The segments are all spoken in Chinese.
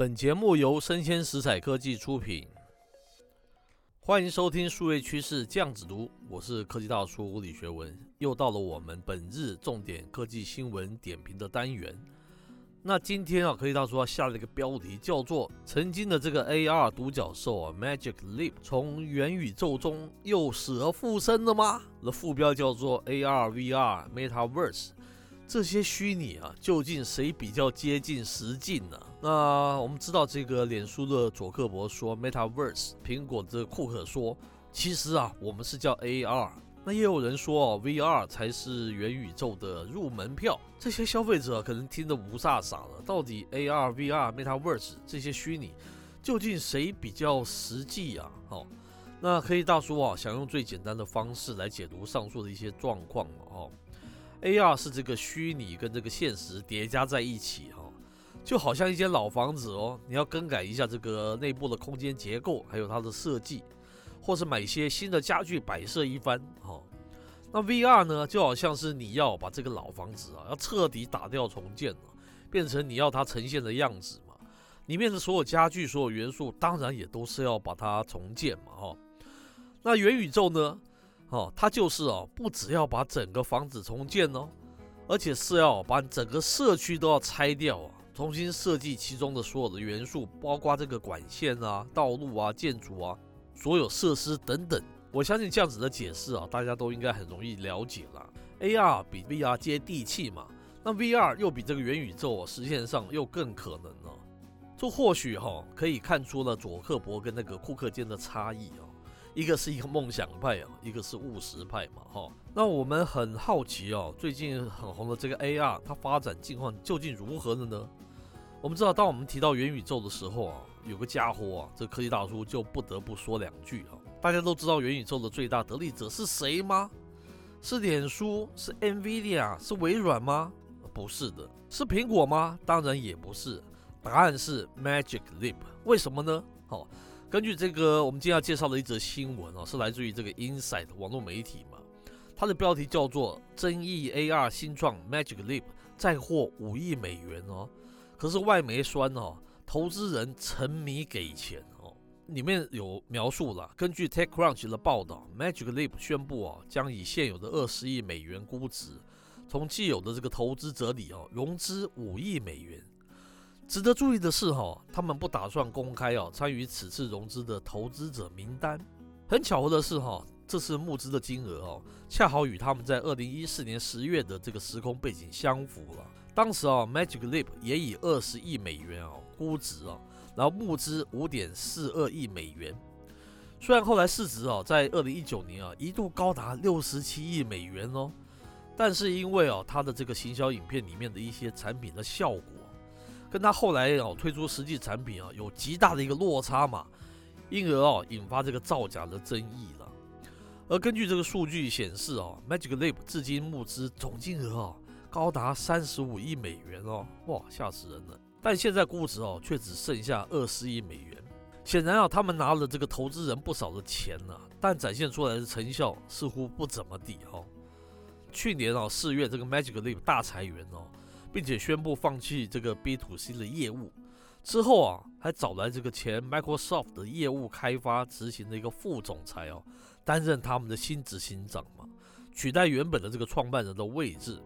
本节目由生鲜食材科技出品，欢迎收听数位趋势酱子读，我是科技大叔物理学文，又到了我们本日重点科技新闻点评的单元。那今天啊，科技大叔要下了一个标题，叫做“曾经的这个 AR 独角兽啊，Magic Leap 从元宇宙中又死而复生了吗？”那副标叫做 “AR VR Metaverse”。这些虚拟啊，究竟谁比较接近实境呢？那我们知道，这个脸书的佐克伯说 Metaverse，苹果的库克说，其实啊，我们是叫 AR。那也有人说，VR 才是元宇宙的入门票。这些消费者可能听得雾煞傻了，到底 AR、VR、Metaverse 这些虚拟，究竟谁比较实际啊？哦，那科技大叔啊，想用最简单的方式来解读上述的一些状况，哦。AR 是这个虚拟跟这个现实叠加在一起哈，就好像一间老房子哦，你要更改一下这个内部的空间结构，还有它的设计，或是买一些新的家具摆设一番哈。那 VR 呢，就好像是你要把这个老房子啊，要彻底打掉重建了，变成你要它呈现的样子嘛。里面的所有家具、所有元素，当然也都是要把它重建嘛哈。那元宇宙呢？哦，它就是哦，不只要把整个房子重建哦，而且是要把整个社区都要拆掉啊，重新设计其中的所有的元素，包括这个管线啊、道路啊、建筑啊、所有设施等等。我相信这样子的解释啊，大家都应该很容易了解了。AR 比 VR 接地气嘛，那 VR 又比这个元宇宙实现上又更可能呢。这或许哈可以看出了佐克伯跟那个库克间的差异啊。一个是一个梦想派啊，一个是务实派嘛，哈。那我们很好奇哦，最近很红的这个 AR，它发展境况究竟如何了呢？我们知道，当我们提到元宇宙的时候啊，有个家伙啊，这科技大叔就不得不说两句啊。大家都知道元宇宙的最大得利者是谁吗？是脸书？是 NVIDIA？是微软吗？不是的。是苹果吗？当然也不是。答案是 Magic Leap。为什么呢？好。根据这个，我们今天要介绍的一则新闻哦，是来自于这个 Inside 网络媒体嘛，它的标题叫做“争议 AR 新创 Magic Leap 再获五亿美元哦”，可是外媒酸哦，投资人沉迷给钱哦，里面有描述了，根据 TechCrunch 的报道，Magic Leap 宣布啊，将以现有的二十亿美元估值，从既有的这个投资者里哦，融资五亿美元。值得注意的是，哈，他们不打算公开哦参与此次融资的投资者名单。很巧合的是，哈，这次募资的金额哦，恰好与他们在二零一四年十月的这个时空背景相符了。当时啊，Magic Leap 也以二十亿美元啊估值啊，然后募资五点四二亿美元。虽然后来市值啊，在二零一九年啊一度高达六十七亿美元哦，但是因为哦它的这个行销影片里面的一些产品的效果。跟它后来哦推出实际产品啊有极大的一个落差嘛，因而哦引发这个造假的争议了。而根据这个数据显示啊，Magic Leap 至今募资总金额啊高达三十五亿美元哦，哇吓死人了！但现在估值哦却只剩下二十亿美元。显然啊，他们拿了这个投资人不少的钱呢，但展现出来的成效似乎不怎么地哈。去年哦四月这个 Magic Leap 大裁员哦。并且宣布放弃这个 B to C 的业务之后啊，还找来这个前 Microsoft 的业务开发执行的一个副总裁哦，担任他们的新执行长嘛，取代原本的这个创办人的位置。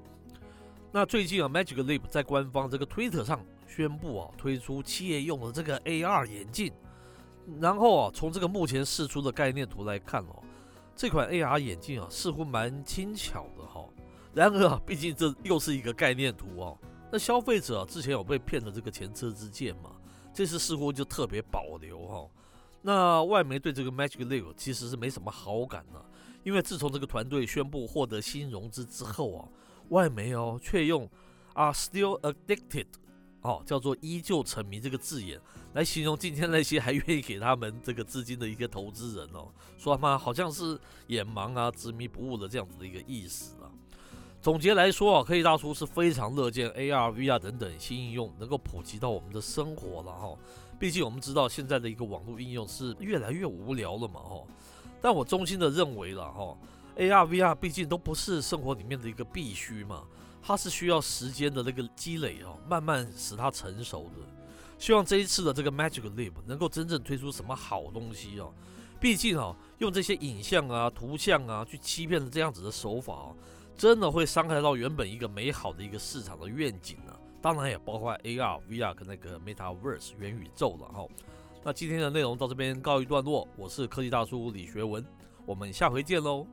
那最近啊，Magic Leap 在官方这个 Twitter 上宣布啊，推出企业用的这个 AR 眼镜。然后啊，从这个目前释出的概念图来看哦，这款 AR 眼镜啊，似乎蛮轻巧的哈。然而啊，毕竟这又是一个概念图哦。那消费者啊，之前有被骗的这个前车之鉴嘛，这次似乎就特别保留哈。那外媒对这个 Magic Leap 其实是没什么好感的，因为自从这个团队宣布获得新融资之后啊，外媒哦却用 are still addicted 哦，叫做依旧沉迷这个字眼来形容今天那些还愿意给他们这个资金的一个投资人哦，说他妈好像是眼盲啊、执迷不悟的这样子的一个意思啊。总结来说啊，科技大叔是非常乐见 AR、VR 等等新应用能够普及到我们的生活了哈。毕竟我们知道现在的一个网络应用是越来越无聊了嘛哈。但我衷心的认为了哈，AR、VR 毕竟都不是生活里面的一个必须嘛，它是需要时间的那个积累啊，慢慢使它成熟的。希望这一次的这个 Magic Leap 能够真正推出什么好东西哦。毕竟哦，用这些影像啊、图像啊去欺骗的这样子的手法哦，真的会伤害到原本一个美好的一个市场的愿景呢、啊。当然也包括 AR、VR 跟那个 Metaverse 元宇宙了哈。那今天的内容到这边告一段落，我是科技大叔李学文，我们下回见喽。